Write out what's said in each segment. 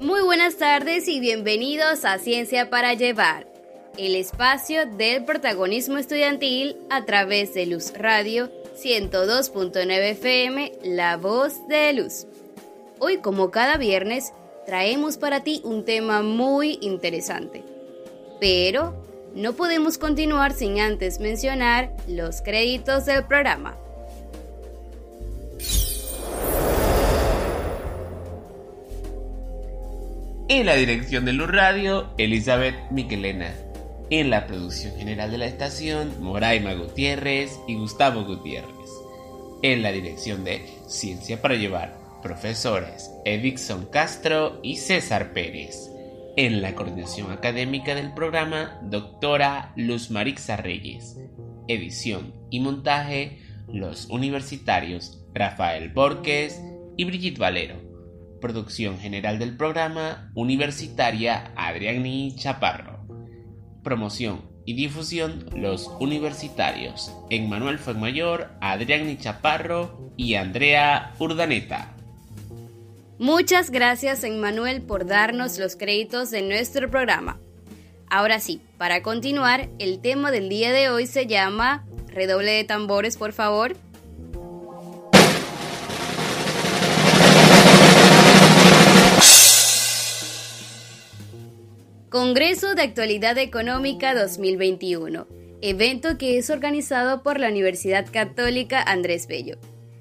Muy buenas tardes y bienvenidos a Ciencia para Llevar, el espacio del protagonismo estudiantil a través de Luz Radio 102.9 FM, La Voz de Luz. Hoy, como cada viernes, traemos para ti un tema muy interesante. Pero no podemos continuar sin antes mencionar los créditos del programa. En la dirección de Luz Radio, Elizabeth Miquelena. En la producción general de la estación, Moraima Gutiérrez y Gustavo Gutiérrez. En la dirección de Ciencia para Llevar, profesores Edixon Castro y César Pérez. En la coordinación académica del programa, doctora Luz Marixa Reyes. Edición y montaje, los universitarios Rafael Borges y Brigitte Valero. Producción general del programa Universitaria Adriani Chaparro. Promoción y difusión Los Universitarios. Emmanuel Fuenmayor, Adriani Chaparro y Andrea Urdaneta. Muchas gracias Emmanuel por darnos los créditos de nuestro programa. Ahora sí, para continuar, el tema del día de hoy se llama Redoble de tambores, por favor. Congreso de Actualidad Económica 2021, evento que es organizado por la Universidad Católica Andrés Bello.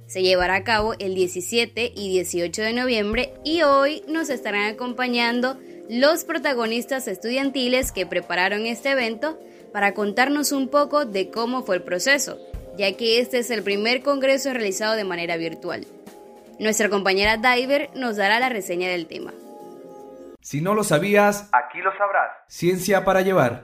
Se llevará a cabo el 17 y 18 de noviembre y hoy nos estarán acompañando los protagonistas estudiantiles que prepararon este evento para contarnos un poco de cómo fue el proceso, ya que este es el primer congreso realizado de manera virtual. Nuestra compañera Diver nos dará la reseña del tema. Si no lo sabías, aquí lo sabrás. Ciencia para llevar.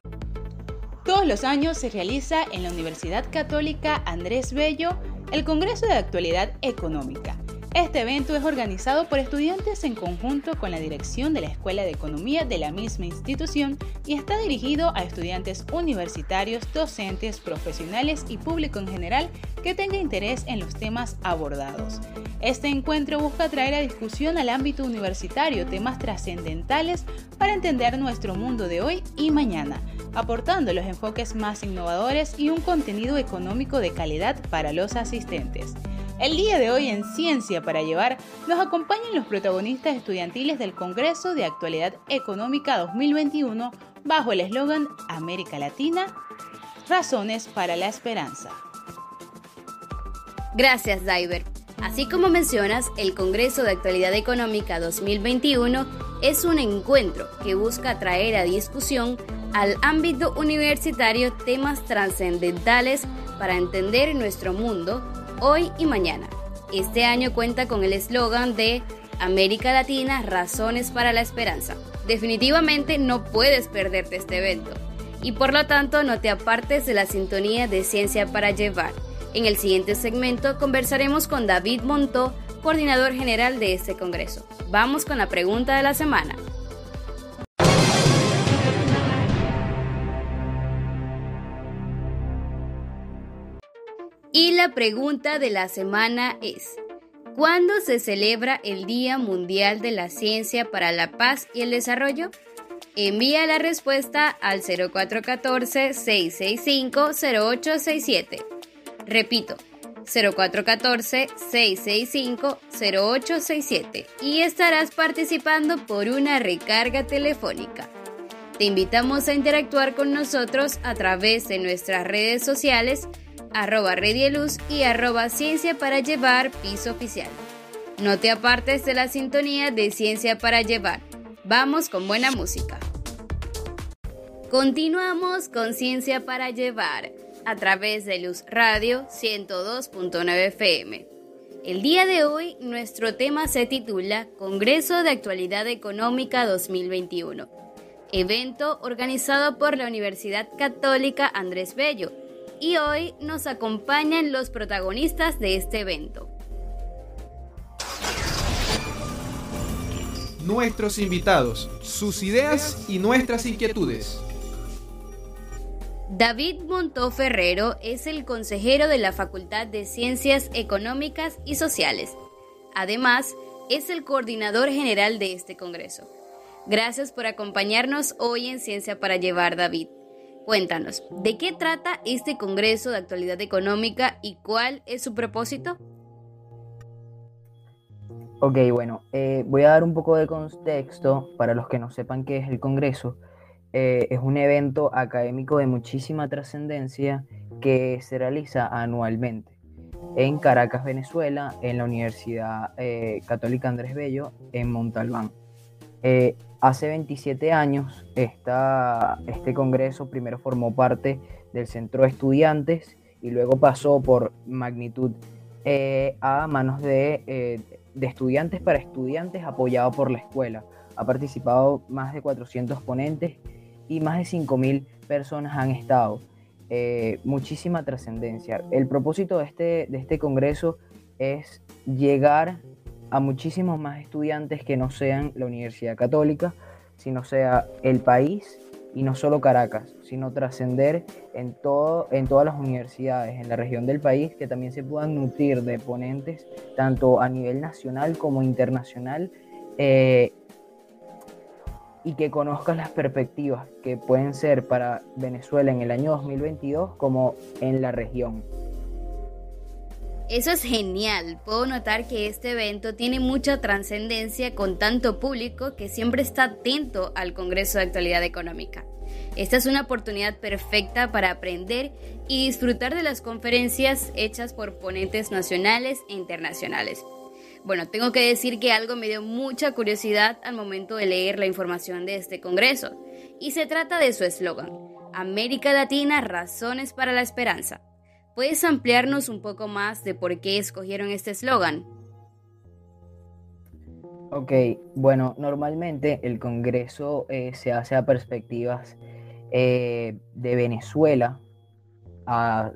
Todos los años se realiza en la Universidad Católica Andrés Bello el Congreso de Actualidad Económica. Este evento es organizado por estudiantes en conjunto con la dirección de la Escuela de Economía de la misma institución y está dirigido a estudiantes universitarios, docentes, profesionales y público en general que tenga interés en los temas abordados. Este encuentro busca traer a discusión al ámbito universitario temas trascendentales para entender nuestro mundo de hoy y mañana, aportando los enfoques más innovadores y un contenido económico de calidad para los asistentes. El día de hoy en Ciencia para Llevar nos acompañan los protagonistas estudiantiles del Congreso de Actualidad Económica 2021 bajo el eslogan América Latina, Razones para la Esperanza. Gracias, Diver. Así como mencionas, el Congreso de Actualidad Económica 2021 es un encuentro que busca traer a discusión al ámbito universitario temas trascendentales para entender nuestro mundo hoy y mañana. Este año cuenta con el eslogan de América Latina, Razones para la Esperanza. Definitivamente no puedes perderte este evento y por lo tanto no te apartes de la sintonía de Ciencia para Llevar. En el siguiente segmento conversaremos con David Montó, coordinador general de este Congreso. Vamos con la pregunta de la semana. Y la pregunta de la semana es, ¿cuándo se celebra el Día Mundial de la Ciencia para la Paz y el Desarrollo? Envía la respuesta al 0414-665-0867. Repito, 0414-665-0867 y estarás participando por una recarga telefónica. Te invitamos a interactuar con nosotros a través de nuestras redes sociales arroba Redieluz y arroba Ciencia para Llevar piso oficial. No te apartes de la sintonía de Ciencia para Llevar. Vamos con buena música. Continuamos con Ciencia para Llevar a través de Luz Radio 102.9 FM. El día de hoy nuestro tema se titula Congreso de Actualidad Económica 2021, evento organizado por la Universidad Católica Andrés Bello y hoy nos acompañan los protagonistas de este evento. Nuestros invitados, sus ideas y nuestras inquietudes. David Montó Ferrero es el consejero de la Facultad de Ciencias Económicas y Sociales. Además, es el coordinador general de este Congreso. Gracias por acompañarnos hoy en Ciencia para Llevar, David. Cuéntanos, ¿de qué trata este Congreso de Actualidad Económica y cuál es su propósito? Ok, bueno, eh, voy a dar un poco de contexto para los que no sepan qué es el Congreso. Eh, es un evento académico de muchísima trascendencia que se realiza anualmente en Caracas, Venezuela, en la Universidad eh, Católica Andrés Bello, en Montalbán. hace 27 años, este congreso primero formó parte del Centro de Estudiantes y luego pasó por magnitud a manos de de estudiantes para estudiantes apoyado por la escuela. Ha participado más de 400 ponentes y más de 5.000 personas han estado. Eh, muchísima trascendencia. El propósito de este, de este congreso es llegar a muchísimos más estudiantes que no sean la Universidad Católica, sino sea el país y no solo Caracas, sino trascender en, en todas las universidades en la región del país que también se puedan nutrir de ponentes tanto a nivel nacional como internacional eh, y que conozcan las perspectivas que pueden ser para Venezuela en el año 2022 como en la región. Eso es genial. Puedo notar que este evento tiene mucha trascendencia con tanto público que siempre está atento al Congreso de Actualidad Económica. Esta es una oportunidad perfecta para aprender y disfrutar de las conferencias hechas por ponentes nacionales e internacionales. Bueno, tengo que decir que algo me dio mucha curiosidad al momento de leer la información de este Congreso, y se trata de su eslogan, América Latina, Razones para la Esperanza. ¿Puedes ampliarnos un poco más de por qué escogieron este eslogan? Ok, bueno, normalmente el Congreso eh, se hace a perspectivas eh, de Venezuela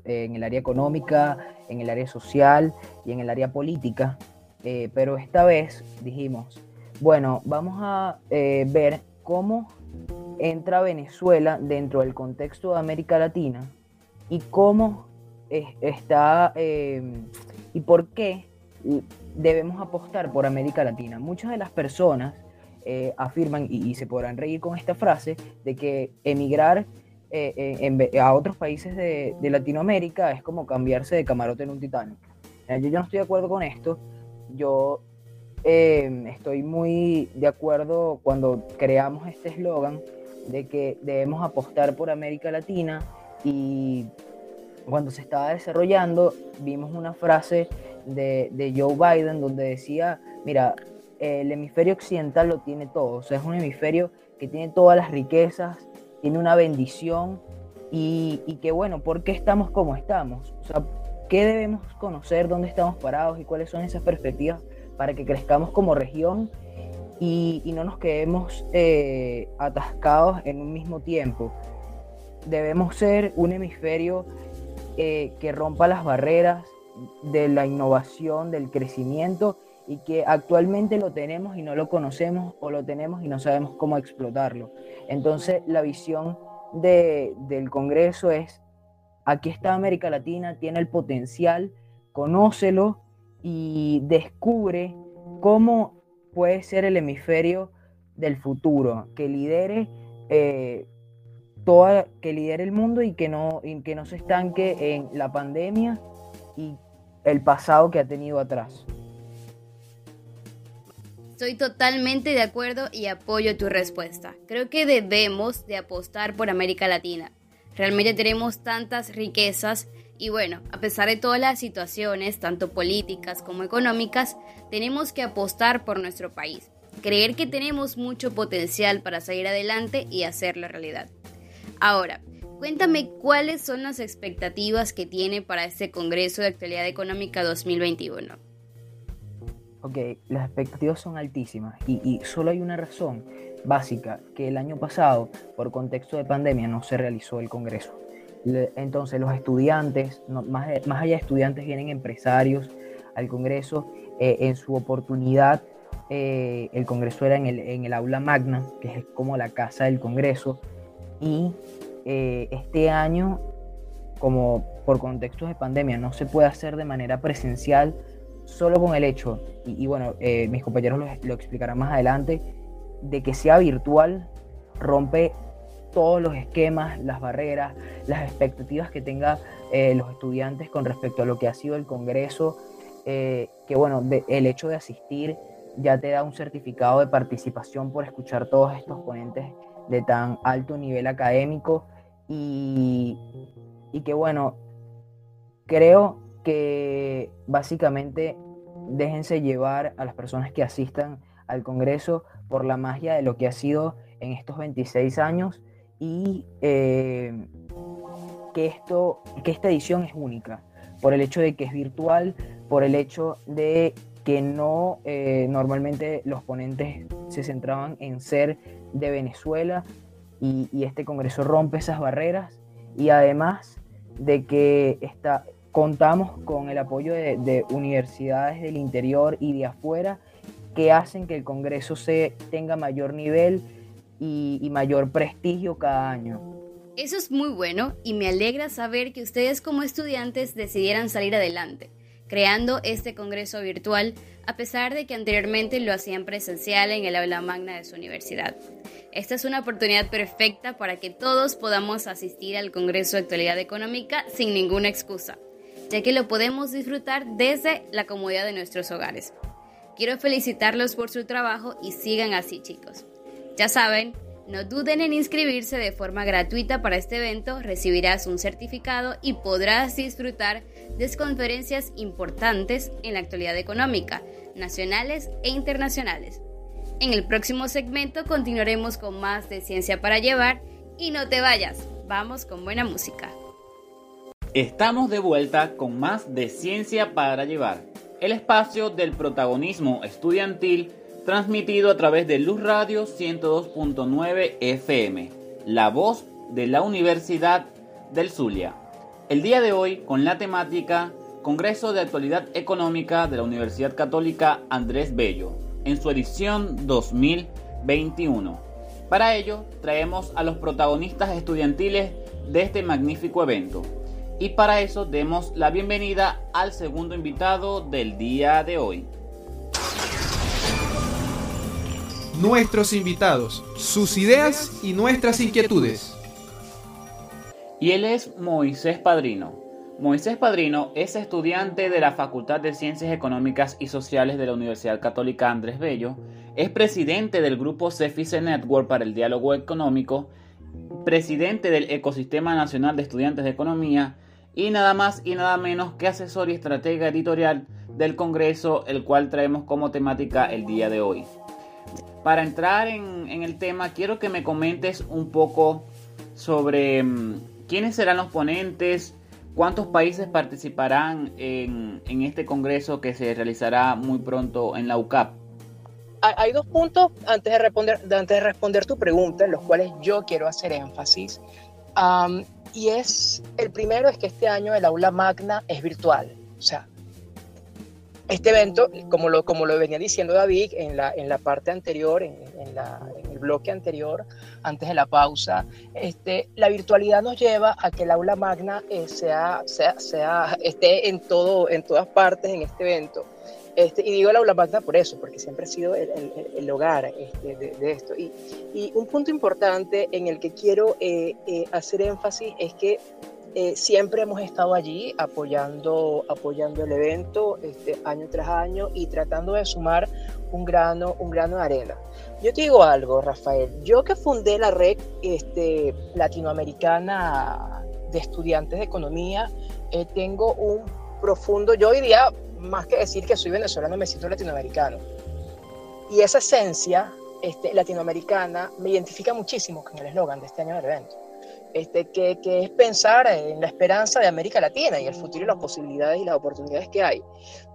en el área económica, en el área social y en el área política, eh, pero esta vez dijimos, bueno, vamos a ver cómo entra Venezuela dentro del contexto de América Latina y cómo está em, y por qué debemos apostar por América Latina. Muchas de las personas eh, afirman, y, se podrán reír con esta frase, de que emigrar eh, a otros países de, Latinoamérica es como cambiarse de camarote en un. Eh, yo, yo, no estoy de acuerdo con esto. Yo em, estoy muy de acuerdo cuando creamos este eslogan de que debemos apostar por América Latina y cuando se estaba desarrollando, vimos una frase de, de, Joe Biden donde decía, mira, el hemisferio occidental lo tiene todo, o sea, es un hemisferio que tiene todas las riquezas, tiene una bendición y, y que bueno, ¿por qué estamos como estamos? O sea, ¿qué debemos conocer, dónde estamos parados y cuáles son esas perspectivas para que crezcamos como región y, y no nos quedemos eh, atascados en un mismo tiempo? Debemos ser un hemisferio eh, que rompa las barreras de la innovación, del crecimiento y que actualmente lo tenemos y no lo conocemos o lo tenemos y no sabemos cómo explotarlo. Entonces la visión del Congreso es, aquí está América Latina, tiene el potencial, conócelo y descubre cómo puede ser el hemisferio del futuro, que lidere eh, que lidere el mundo y que no, que no se estanque en la pandemia y el pasado que ha tenido atrás. Estoy totalmente de acuerdo y apoyo tu respuesta. Creo que debemos de apostar por América Latina. Realmente tenemos tantas riquezas y bueno, a pesar de todas las situaciones, tanto políticas como económicas, tenemos que apostar por nuestro país. Creer que tenemos mucho potencial para salir adelante y hacerlo realidad. Ahora, cuéntame cuáles son las expectativas que tiene para este Congreso de Actualidad Económica 2021. Ok, las expectativas son altísimas y, solo hay una razón básica, que el año pasado, por contexto de pandemia, no se realizó el Congreso. entonces los estudiantes, más, allá de estudiantes, vienen empresarios al Congreso. Eh, en su oportunidad, eh, el Congreso era en el, en el aula magna, que es como la casa del Congreso y eh, este año, como por contextos de pandemia no se puede hacer de manera presencial, solo con el hecho, y, bueno, mis compañeros lo, explicarán más adelante, de que sea virtual, rompe todos los esquemas, las barreras, las expectativas que tengan eh, los estudiantes con respecto a lo que ha sido el Congreso, que bueno, el hecho de asistir ya te da un certificado de participación por escuchar todos estos ponentes de tan alto nivel académico y, y que bueno, creo que básicamente déjense llevar a las personas que asistan al Congreso por la magia de lo que ha sido en estos 26 años y eh, que, esto, que esta edición es única, por el hecho de que es virtual, por el hecho de que no eh, normalmente los ponentes se centraban en ser de Venezuela y, este Congreso rompe esas barreras y además de que está, contamos con el apoyo de, universidades del interior y de afuera que hacen que el Congreso se tenga mayor nivel y, y mayor prestigio cada año. Eso es muy bueno y me alegra saber que ustedes como estudiantes decidieran salir adelante creando este congreso virtual, a pesar de que anteriormente lo hacían presencial en el aula magna de su universidad. Esta es una oportunidad perfecta para que todos podamos asistir al Congreso de Actualidad Económica sin ninguna excusa, ya que lo podemos disfrutar desde la comodidad de nuestros hogares. Quiero felicitarlos por su trabajo y sigan así chicos. Ya saben, no duden en inscribirse de forma gratuita para este evento, recibirás un certificado y podrás disfrutar de conferencias importantes en la actualidad económica, nacionales e internacionales. En el próximo segmento continuaremos con más de Ciencia para Llevar y no te vayas, vamos con buena música. Estamos de vuelta con más de Ciencia para Llevar, el espacio del protagonismo estudiantil transmitido a través de Luz Radio 102.9 FM, la voz de la Universidad del Zulia. El día de hoy con la temática Congreso de Actualidad Económica de la Universidad Católica Andrés Bello, en su edición 2021. Para ello traemos a los protagonistas estudiantiles de este magnífico evento. Y para eso demos la bienvenida al segundo invitado del día de hoy. nuestros invitados, sus ideas y nuestras inquietudes. Y él es Moisés Padrino. Moisés Padrino es estudiante de la Facultad de Ciencias Económicas y Sociales de la Universidad Católica Andrés Bello, es presidente del grupo Cefice Network para el Diálogo Económico, presidente del Ecosistema Nacional de Estudiantes de Economía y nada más y nada menos que asesor y estratega editorial del Congreso, el cual traemos como temática el día de hoy para entrar en, el tema, quiero que me comentes un poco sobre mm, quiénes serán los ponentes, cuántos países participarán en, este congreso que se realizará muy pronto en la UCAP. Hay dos puntos antes de responder, antes de responder tu pregunta en los cuales yo quiero hacer énfasis. Y es, el primero es que este año el aula magna es virtual. O sea, este evento, como lo, como lo venía diciendo David en la, en la parte anterior, en, el bloque anterior, antes de la pausa, este, la virtualidad nos lleva a que el aula magna eh, sea, sea, sea, esté en, todo, en todas partes en este evento. Este, y digo el aula magna por eso, porque siempre ha sido el, el, hogar este, de, esto. Y, y, un punto importante en el que quiero eh, eh, hacer énfasis es que eh, siempre hemos estado allí apoyando, apoyando el evento este, año tras año y tratando de sumar un grano, un grano de arena. Yo te digo algo, Rafael. Yo que fundé la red este, latinoamericana de estudiantes de economía, eh, tengo un profundo, yo diría, más que decir que soy venezolano, me siento latinoamericano. Y esa esencia este, latinoamericana me identifica muchísimo con el eslogan de este año del evento este, que, que, es pensar en la esperanza de América Latina y el futuro y las posibilidades y las oportunidades que hay.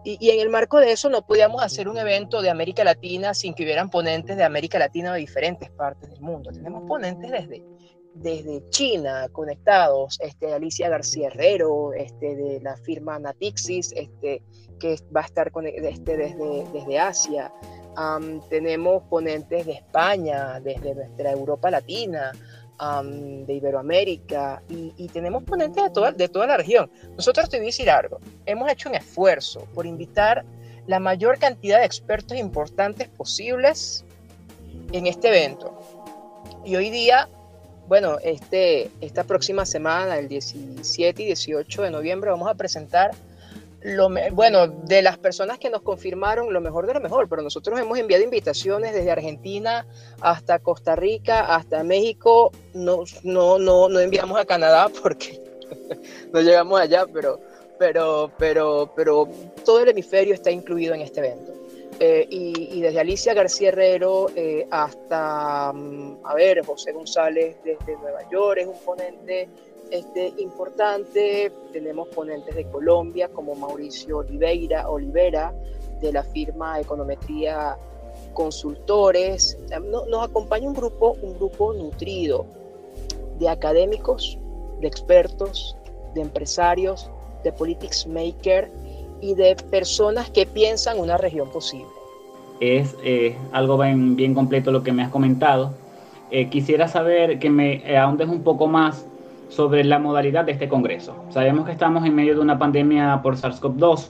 Y, y, en el marco de eso no podíamos hacer un evento de América Latina sin que hubieran ponentes de América Latina de diferentes partes del mundo. Tenemos ponentes desde, desde China conectados, este, Alicia García Herrero, este, de la firma Natixis, este, que va a estar con, este, desde, desde Asia. tenemos ponentes de España, desde nuestra Europa Latina, de Iberoamérica y, tenemos ponentes de toda, de toda la región. Nosotros te voy a decir algo, hemos hecho un esfuerzo por invitar la mayor cantidad de expertos importantes posibles en este evento. Y hoy día, bueno, este, esta próxima semana, el 17 y 18 de noviembre, vamos a presentar lo bueno, de las personas que nos confirmaron lo mejor de lo mejor, pero nosotros hemos enviado invitaciones desde Argentina hasta Costa Rica, hasta México, no, no, no, no enviamos a Canadá porque no llegamos allá, pero, pero, pero, pero todo el hemisferio está incluido en este evento. Eh, y, desde Alicia García Herrero eh, hasta, mm, a ver, José González desde Nueva York es un ponente este, importante. Tenemos ponentes de Colombia como Mauricio Oliveira, Olivera de la firma Econometría Consultores. Nos acompaña un grupo, un grupo nutrido de académicos, de expertos, de empresarios, de politics maker y de personas que piensan una región posible. Es eh, algo bien, bien, completo lo que me has comentado. Eh, quisiera saber que me ahondes un poco más sobre la modalidad de este Congreso. Sabemos que estamos en medio de una pandemia por SARS-CoV-2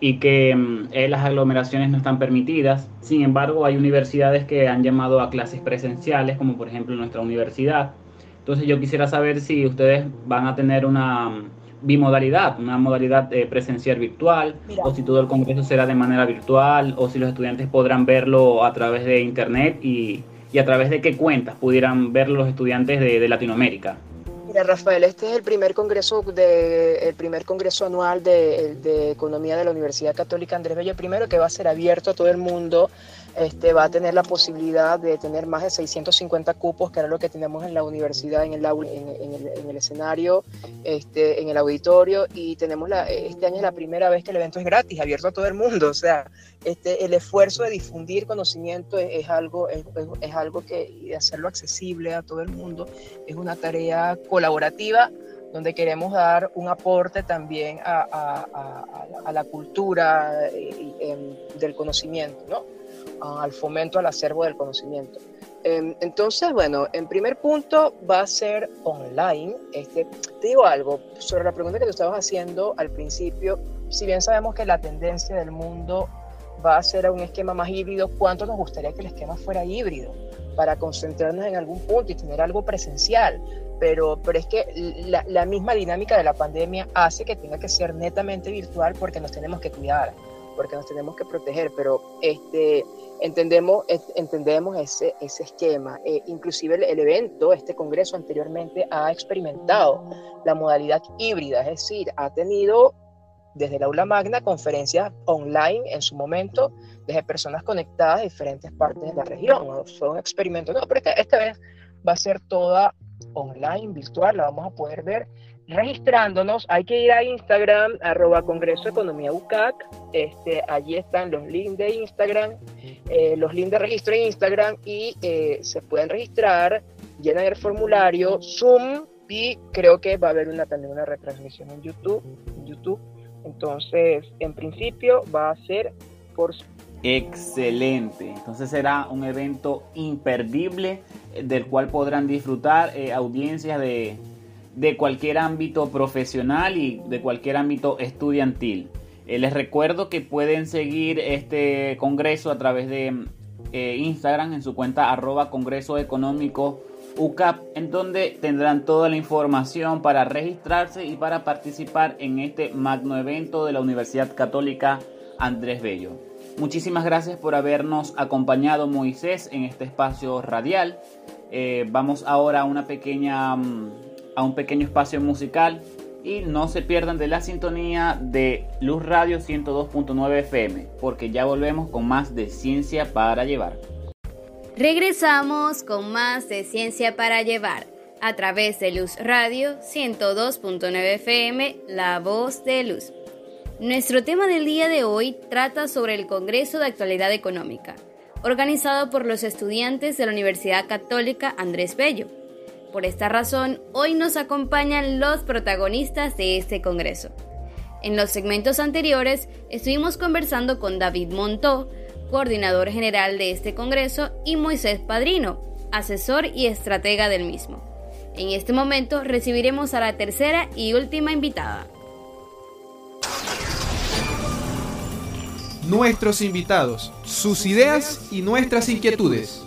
y que mm, eh, las aglomeraciones no están permitidas. Sin embargo, hay universidades que han llamado a clases presenciales, como por ejemplo nuestra universidad. Entonces yo quisiera saber si ustedes van a tener una mm, bimodalidad, una modalidad eh, presencial virtual, o si todo el Congreso será de manera virtual, o si los estudiantes podrán verlo a través de Internet y, y a través de qué cuentas pudieran verlo los estudiantes de, de Latinoamérica. Rafael, este es el primer congreso de, el primer congreso anual de, economía de la Universidad Católica Andrés Bello. Primero que va a ser abierto a todo el mundo este, va a tener la posibilidad de tener más de 650 cupos, que era lo que tenemos en la universidad, en el, en, el, escenario, este, en el auditorio, y tenemos la, este año es la primera vez que el evento es gratis, abierto a todo el mundo, o sea, este, el esfuerzo de difundir conocimiento es, algo, es, algo que, y hacerlo accesible a todo el mundo, es una tarea colaborativa donde queremos dar un aporte también a, la cultura eh, em, del conocimiento, ¿no? Al fomento al acervo del conocimiento. Em, entonces, bueno, en primer punto va a ser online. Este, te digo algo sobre la pregunta que tú estabas haciendo al principio. Si bien sabemos que la tendencia del mundo va a ser a un esquema más híbrido, ¿cuánto nos gustaría que el esquema fuera híbrido? Para concentrarnos en algún punto y tener algo presencial. Pero, pero es que la, la misma dinámica de la pandemia hace que tenga que ser netamente virtual porque nos tenemos que cuidar, porque nos tenemos que proteger. Pero este, Entendemos, entendemos ese, ese esquema. Eh, inclusive el, evento, este congreso anteriormente ha experimentado la modalidad híbrida, es decir, ha tenido desde el aula magna conferencias online en su momento, desde personas conectadas de diferentes partes de la región. Fue un experimento, no, pero esta vez va a ser toda online, virtual, la vamos a poder ver registrándonos, hay que ir a Instagram, arroba Congreso Economía UCAC, este, allí están los links de Instagram, eh, los links de registro en Instagram y eh, se pueden registrar, llenan el formulario, Zoom y creo que va a haber una, también una retransmisión en YouTube, YouTube. Entonces, en principio va a ser por Excelente, entonces será un evento imperdible eh, del cual podrán disfrutar audiencias de, de cualquier ámbito profesional y de cualquier ámbito estudiantil. Eh, les recuerdo que pueden seguir este congreso a través de eh, Instagram en su cuenta arroba Congreso Económico UCAP, en donde tendrán toda la información para registrarse y para participar en este magno evento de la Universidad Católica Andrés Bello. Muchísimas gracias por habernos acompañado Moisés en este espacio radial. Eh, vamos ahora a una pequeña... Mm, a un pequeño espacio musical y no se pierdan de la sintonía de Luz Radio 102.9 FM, porque ya volvemos con más de Ciencia para Llevar. Regresamos con más de Ciencia para Llevar a través de Luz Radio 102.9 FM, La Voz de Luz. Nuestro tema del día de hoy trata sobre el Congreso de Actualidad Económica, organizado por los estudiantes de la Universidad Católica Andrés Bello por esta razón, hoy nos acompañan los protagonistas de este Congreso. En los segmentos anteriores estuvimos conversando con David Montó, coordinador general de este Congreso, y Moisés Padrino, asesor y estratega del mismo. En este momento recibiremos a la tercera y última invitada. nuestros invitados, sus ideas y nuestras inquietudes.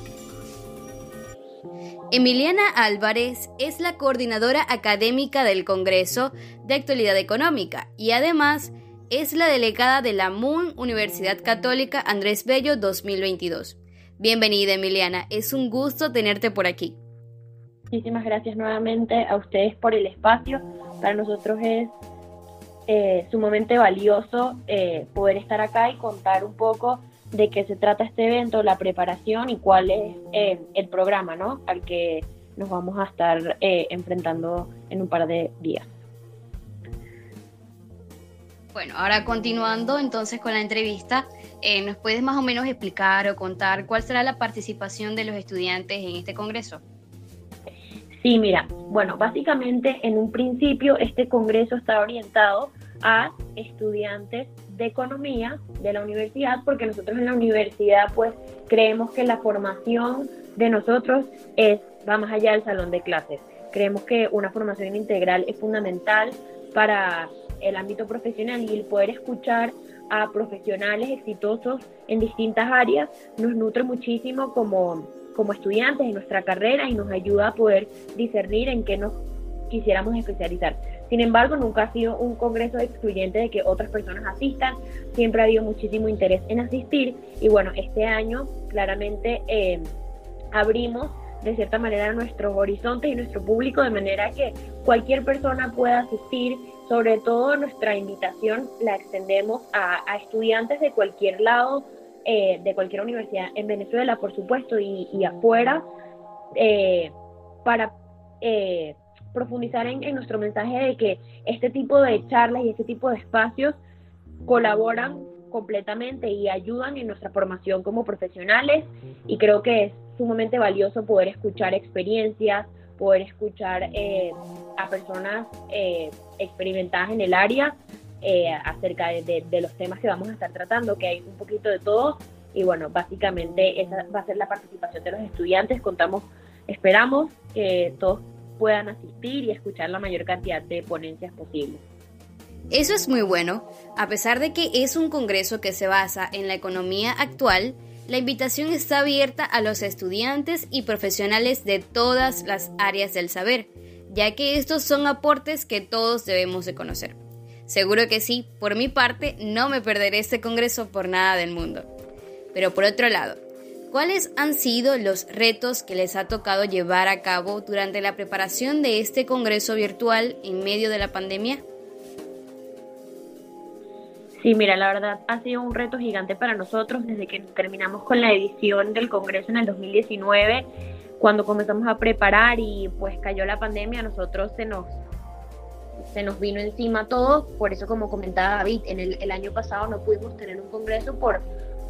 Emiliana Álvarez es la coordinadora académica del Congreso de Actualidad Económica y además es la delegada de la MUN Universidad Católica Andrés Bello 2022. Bienvenida Emiliana, es un gusto tenerte por aquí. Muchísimas gracias nuevamente a ustedes por el espacio. Para nosotros es eh, sumamente valioso eh, poder estar acá y contar un poco de qué se trata este evento, la preparación y cuál es eh, el programa ¿no? al que nos vamos a estar eh, enfrentando en un par de días. Bueno, ahora continuando entonces con la entrevista, eh, ¿nos puedes más o menos explicar o contar cuál será la participación de los estudiantes en este congreso? Sí, mira, bueno, básicamente en un principio este congreso está orientado a estudiantes de economía de la universidad, porque nosotros en la universidad pues creemos que la formación de nosotros es, va más allá del salón de clases. Creemos que una formación integral es fundamental para el ámbito profesional y el poder escuchar a profesionales exitosos en distintas áreas nos nutre muchísimo como, como estudiantes en nuestra carrera y nos ayuda a poder discernir en qué nos quisiéramos especializar. Sin embargo, nunca ha sido un congreso excluyente de que otras personas asistan, siempre ha habido muchísimo interés en asistir. Y bueno, este año claramente eh, abrimos de cierta manera nuestros horizontes y nuestro público de manera que cualquier persona pueda asistir, sobre todo nuestra invitación la extendemos a, estudiantes de cualquier lado, eh, de cualquier universidad en Venezuela, por supuesto, y, y afuera, eh, para eh, profundizar en, en, nuestro mensaje de que este tipo de charlas y este tipo de espacios colaboran completamente y ayudan en nuestra formación como profesionales. Y creo que es sumamente valioso poder escuchar experiencias, poder escuchar eh, a personas eh, experimentadas en el área eh, acerca de, de, de, los temas que vamos a estar tratando, que hay un poquito de todo. Y bueno, básicamente esa va a ser la participación de los estudiantes, contamos, esperamos que todos puedan asistir y escuchar la mayor cantidad de ponencias posibles. Eso es muy bueno. A pesar de que es un congreso que se basa en la economía actual, la invitación está abierta a los estudiantes y profesionales de todas las áreas del saber, ya que estos son aportes que todos debemos de conocer. Seguro que sí, por mi parte no me perderé este congreso por nada del mundo. Pero por otro lado, ¿cuáles han sido los retos que les ha tocado llevar a cabo durante la preparación de este congreso virtual en medio de la pandemia? Sí, mira, la verdad ha sido un reto gigante para nosotros desde que terminamos con la edición del Congreso en el 2019, cuando comenzamos a preparar y pues cayó la pandemia, a nosotros se nos se nos vino encima todo, por eso como comentaba David, en el, el año pasado no pudimos tener un congreso por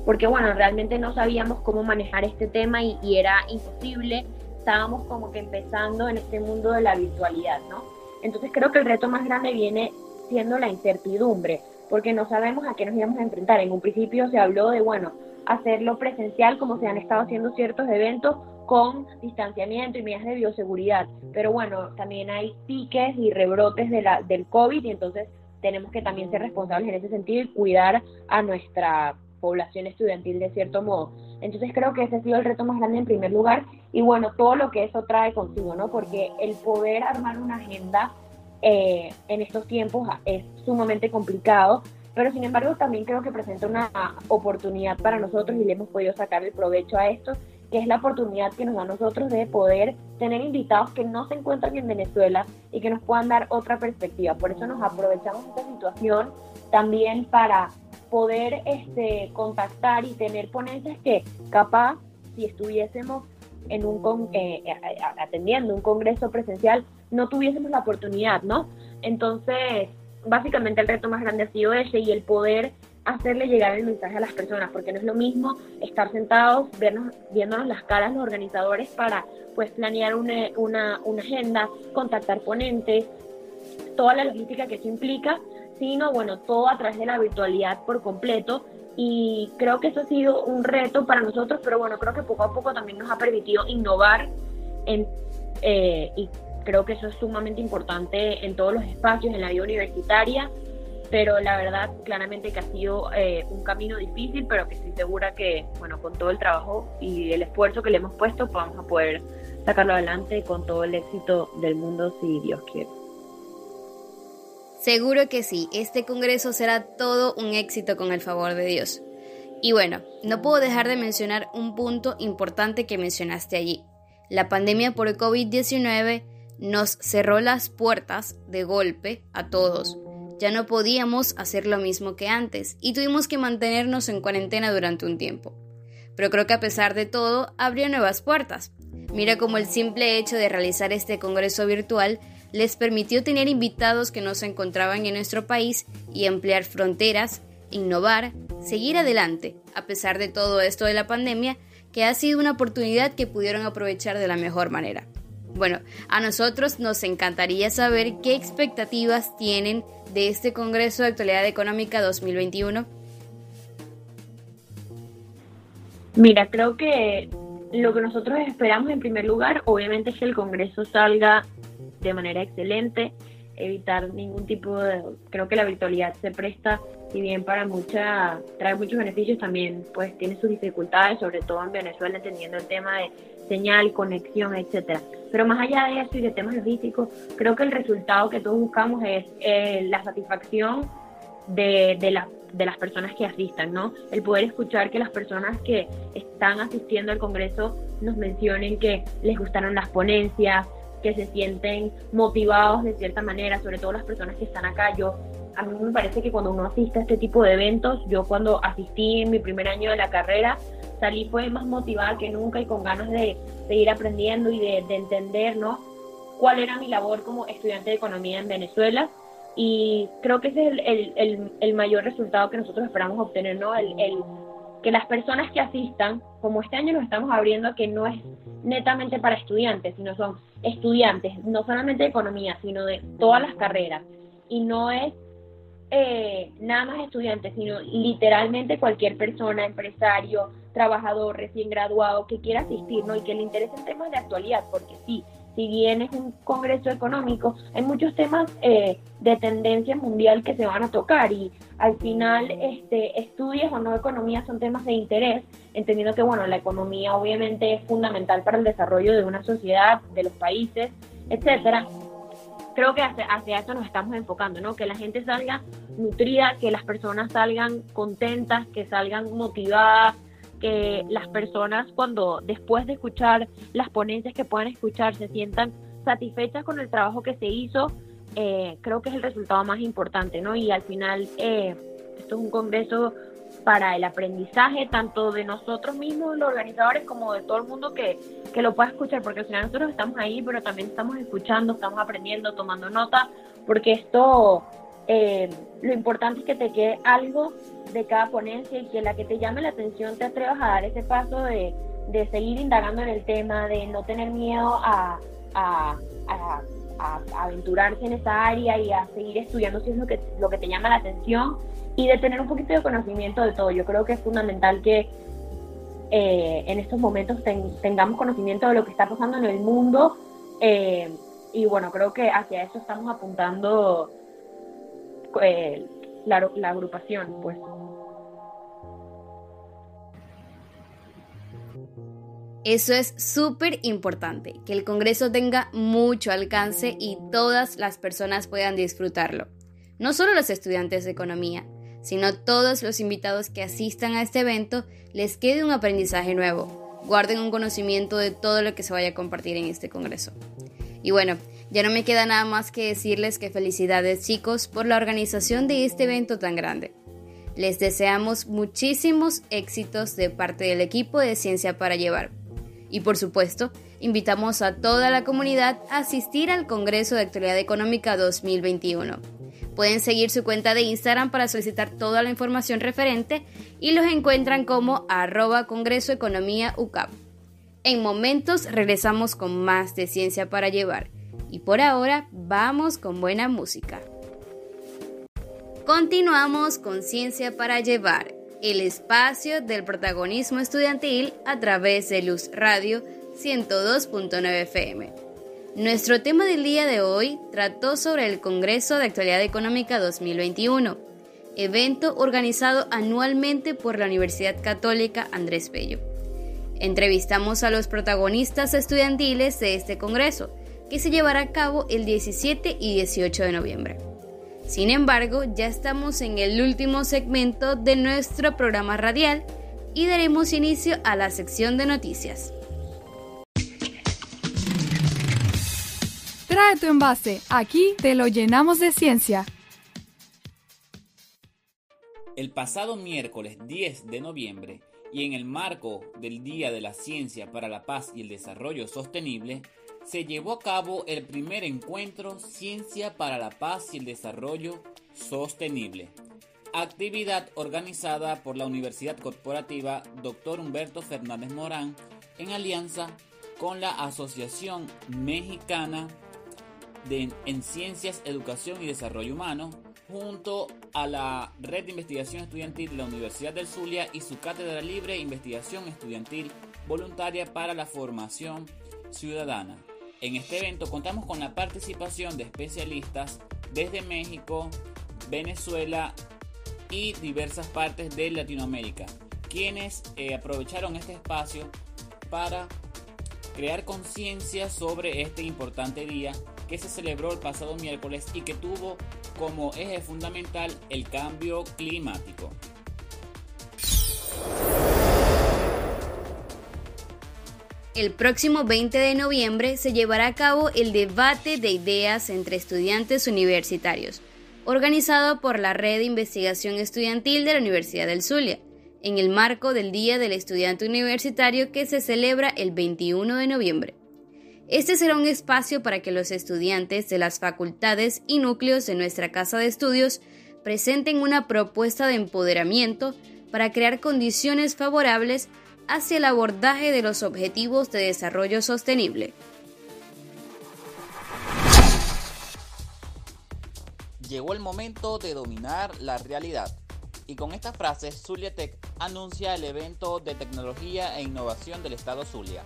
porque bueno, realmente no sabíamos cómo manejar este tema y, y era imposible, estábamos como que empezando en este mundo de la virtualidad, ¿no? Entonces creo que el reto más grande viene siendo la incertidumbre, porque no sabemos a qué nos íbamos a enfrentar. En un principio se habló de, bueno, hacerlo presencial como se han estado haciendo ciertos eventos con distanciamiento y medidas de bioseguridad. Pero bueno, también hay piques y rebrotes de la, del COVID y entonces tenemos que también ser responsables en ese sentido y cuidar a nuestra población estudiantil de cierto modo. Entonces creo que ese ha sido el reto más grande en primer lugar y bueno, todo lo que eso trae consigo, ¿no? Porque el poder armar una agenda eh, en estos tiempos es sumamente complicado, pero sin embargo también creo que presenta una oportunidad para nosotros y le hemos podido sacar el provecho a esto, que es la oportunidad que nos da a nosotros de poder tener invitados que no se encuentran en Venezuela y que nos puedan dar otra perspectiva. Por eso nos aprovechamos esta situación también para poder este, contactar y tener ponencias que capaz si estuviésemos en un eh, atendiendo un congreso presencial no tuviésemos la oportunidad, ¿no? Entonces, básicamente el reto más grande ha sido ese y el poder hacerle llegar el mensaje a las personas, porque no es lo mismo estar sentados, viéndonos las caras los organizadores para pues planear una, una agenda, contactar ponentes, toda la logística que eso implica, sino bueno, todo a través de la virtualidad por completo. Y creo que eso ha sido un reto para nosotros, pero bueno, creo que poco a poco también nos ha permitido innovar en, eh, y creo que eso es sumamente importante en todos los espacios, en la vida universitaria. pero la verdad claramente que ha sido eh, un camino difícil, pero que estoy segura que, bueno, con todo el trabajo y el esfuerzo que le hemos puesto, vamos a poder sacarlo adelante con todo el éxito del mundo si Dios quiere. Seguro que sí, este Congreso será todo un éxito con el favor de Dios. Y bueno, no puedo dejar de mencionar un punto importante que mencionaste allí. La pandemia por COVID-19 nos cerró las puertas de golpe a todos. Ya no podíamos hacer lo mismo que antes y tuvimos que mantenernos en cuarentena durante un tiempo. Pero creo que a pesar de todo, abrió nuevas puertas. Mira cómo el simple hecho de realizar este congreso virtual les permitió tener invitados que no se encontraban en nuestro país y emplear fronteras, innovar, seguir adelante, a pesar de todo esto de la pandemia, que ha sido una oportunidad que pudieron aprovechar de la mejor manera. Bueno, a nosotros nos encantaría saber qué expectativas tienen de este Congreso de Actualidad Económica 2021. Mira, creo que lo que nosotros esperamos en primer lugar, obviamente, es que el Congreso salga de manera excelente, evitar ningún tipo de... Creo que la virtualidad se presta, si bien para mucha, trae muchos beneficios, también pues tiene sus dificultades, sobre todo en Venezuela, entendiendo el tema de señal, conexión, etcétera. Pero más allá de eso y de temas logísticos, creo que el resultado que todos buscamos es eh, la satisfacción de, de, de las personas que asistan, ¿no? El poder escuchar que las personas que están asistiendo al Congreso nos mencionen que les gustaron las ponencias, que se sienten motivados de cierta manera, sobre todo las personas que están acá. Yo, a mí me parece que cuando uno asiste a este tipo de eventos, yo cuando asistí en mi primer año de la carrera, salí fue más motivada que nunca y con ganas de seguir aprendiendo y de, entender, ¿no? cuál era mi labor como estudiante de economía en Venezuela y creo que ese es el, el, el, mayor resultado que nosotros esperamos obtener, ¿no? El, el, que las personas que asistan, como este año nos estamos abriendo, que no es netamente para estudiantes, sino son estudiantes, no solamente de economía, sino de todas las carreras. Y no es eh, nada más estudiantes, sino literalmente cualquier persona, empresario, trabajador recién graduado que quiera asistir, ¿no? Y que le interesen temas de actualidad, porque sí, si bien es un congreso económico, hay muchos temas eh, de tendencia mundial que se van a tocar y al final este, estudies o no economía son temas de interés, entendiendo que bueno, la economía obviamente es fundamental para el desarrollo de una sociedad, de los países, etcétera. Creo que hacia, hacia eso nos estamos enfocando, ¿no? Que la gente salga nutrida, que las personas salgan contentas, que salgan motivadas, que las personas cuando después de escuchar las ponencias que puedan escuchar se sientan satisfechas con el trabajo que se hizo, eh, creo que es el resultado más importante, ¿no? Y al final eh, esto es un congreso para el aprendizaje tanto de nosotros mismos, los organizadores, como de todo el mundo que, que lo pueda escuchar, porque al final nosotros estamos ahí, pero también estamos escuchando, estamos aprendiendo, tomando nota, porque esto, eh, lo importante es que te quede algo de cada ponencia y que la que te llame la atención te atrevas a dar ese paso de, seguir indagando en el tema, de no tener miedo a, aventurarse en esa área y a seguir estudiando si es lo que, lo que te llama la atención y de tener un poquito de conocimiento de todo. Yo creo que es fundamental que eh, en estos momentos tengamos conocimiento de lo que está pasando en el mundo eh, y bueno, creo que hacia eso estamos apuntando eh, la, agrupación, pues. Eso es súper importante, que el Congreso tenga mucho alcance y todas las personas puedan disfrutarlo. No solo los estudiantes de economía, sino todos los invitados que asistan a este evento les quede un aprendizaje nuevo, guarden un conocimiento de todo lo que se vaya a compartir en este Congreso. Y bueno, ya no me queda nada más que decirles que felicidades chicos por la organización de este evento tan grande. Les deseamos muchísimos éxitos de parte del equipo de Ciencia para Llevar. Y por supuesto, invitamos a toda la comunidad a asistir al Congreso de Actualidad Económica 2021. Pueden seguir su cuenta de Instagram para solicitar toda la información referente y los encuentran como arroba Congreso Economía UCAP. En momentos regresamos con más de Ciencia para Llevar y por ahora vamos con buena música. Continuamos con Ciencia para Llevar, el espacio del protagonismo estudiantil a través de Luz Radio 102.9 FM. Nuestro tema del día de hoy trató sobre el Congreso de Actualidad Económica 2021, evento organizado anualmente por la Universidad Católica Andrés Bello. Entrevistamos a los protagonistas estudiantiles de este Congreso, que se llevará a cabo el 17 y 18 de noviembre. Sin embargo, ya estamos en el último segmento de nuestro programa radial y daremos inicio a la sección de noticias. Trae tu envase, aquí te lo llenamos de ciencia. El pasado miércoles 10 de noviembre y en el marco del Día de la Ciencia para la Paz y el Desarrollo Sostenible, se llevó a cabo el primer encuentro Ciencia para la Paz y el Desarrollo Sostenible, actividad organizada por la Universidad Corporativa Dr. Humberto Fernández Morán en alianza con la Asociación Mexicana de, en Ciencias, Educación y Desarrollo Humano, junto a la Red de Investigación Estudiantil de la Universidad del Zulia y su Cátedra Libre de Investigación Estudiantil Voluntaria para la Formación Ciudadana. En este evento contamos con la participación de especialistas desde México, Venezuela y diversas partes de Latinoamérica, quienes eh, aprovecharon este espacio para crear conciencia sobre este importante día que se celebró el pasado miércoles y que tuvo como eje fundamental el cambio climático. El próximo 20 de noviembre se llevará a cabo el debate de ideas entre estudiantes universitarios, organizado por la Red de Investigación Estudiantil de la Universidad del Zulia, en el marco del Día del Estudiante Universitario que se celebra el 21 de noviembre. Este será un espacio para que los estudiantes de las facultades y núcleos de nuestra casa de estudios presenten una propuesta de empoderamiento para crear condiciones favorables hacia el abordaje de los objetivos de desarrollo sostenible. Llegó el momento de dominar la realidad. Y con esta frase, Zuliatec anuncia el evento de tecnología e innovación del estado Zulia.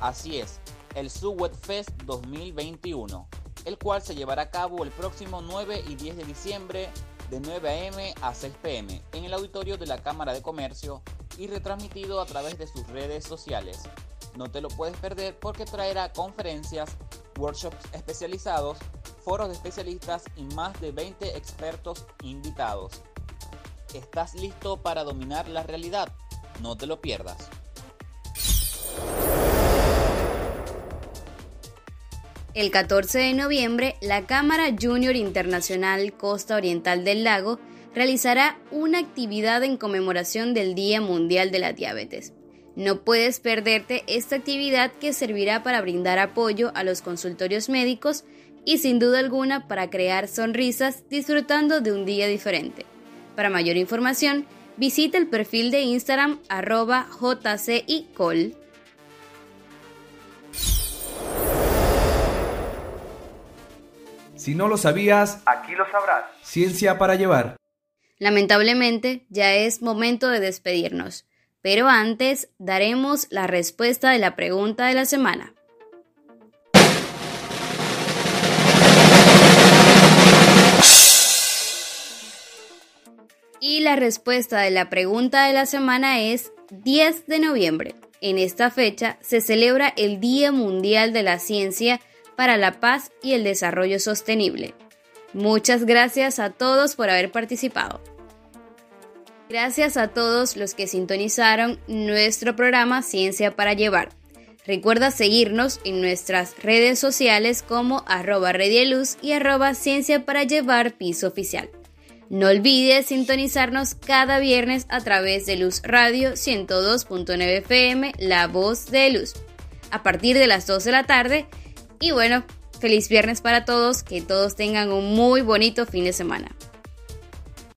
Así es, el Suwet Fest 2021, el cual se llevará a cabo el próximo 9 y 10 de diciembre de 9 a.m. a 6 p.m. en el auditorio de la Cámara de Comercio y retransmitido a través de sus redes sociales. No te lo puedes perder porque traerá conferencias, workshops especializados, foros de especialistas y más de 20 expertos invitados. ¿Estás listo para dominar la realidad? No te lo pierdas. El 14 de noviembre, la Cámara Junior Internacional Costa Oriental del Lago realizará una actividad en conmemoración del Día Mundial de la Diabetes. No puedes perderte esta actividad que servirá para brindar apoyo a los consultorios médicos y sin duda alguna para crear sonrisas disfrutando de un día diferente. Para mayor información, visita el perfil de Instagram arroba jcicol. Si no lo sabías, aquí lo sabrás. Ciencia para llevar. Lamentablemente, ya es momento de despedirnos, pero antes daremos la respuesta de la pregunta de la semana. Y la respuesta de la pregunta de la semana es 10 de noviembre. En esta fecha se celebra el Día Mundial de la Ciencia para la paz y el desarrollo sostenible. Muchas gracias a todos por haber participado. Gracias a todos los que sintonizaron nuestro programa Ciencia para Llevar. Recuerda seguirnos en nuestras redes sociales como arroba Redieluz y arroba Ciencia para Llevar Piso Oficial. No olvides sintonizarnos cada viernes a través de Luz Radio 102.9 FM, La Voz de Luz. A partir de las 2 de la tarde y bueno, feliz viernes para todos, que todos tengan un muy bonito fin de semana.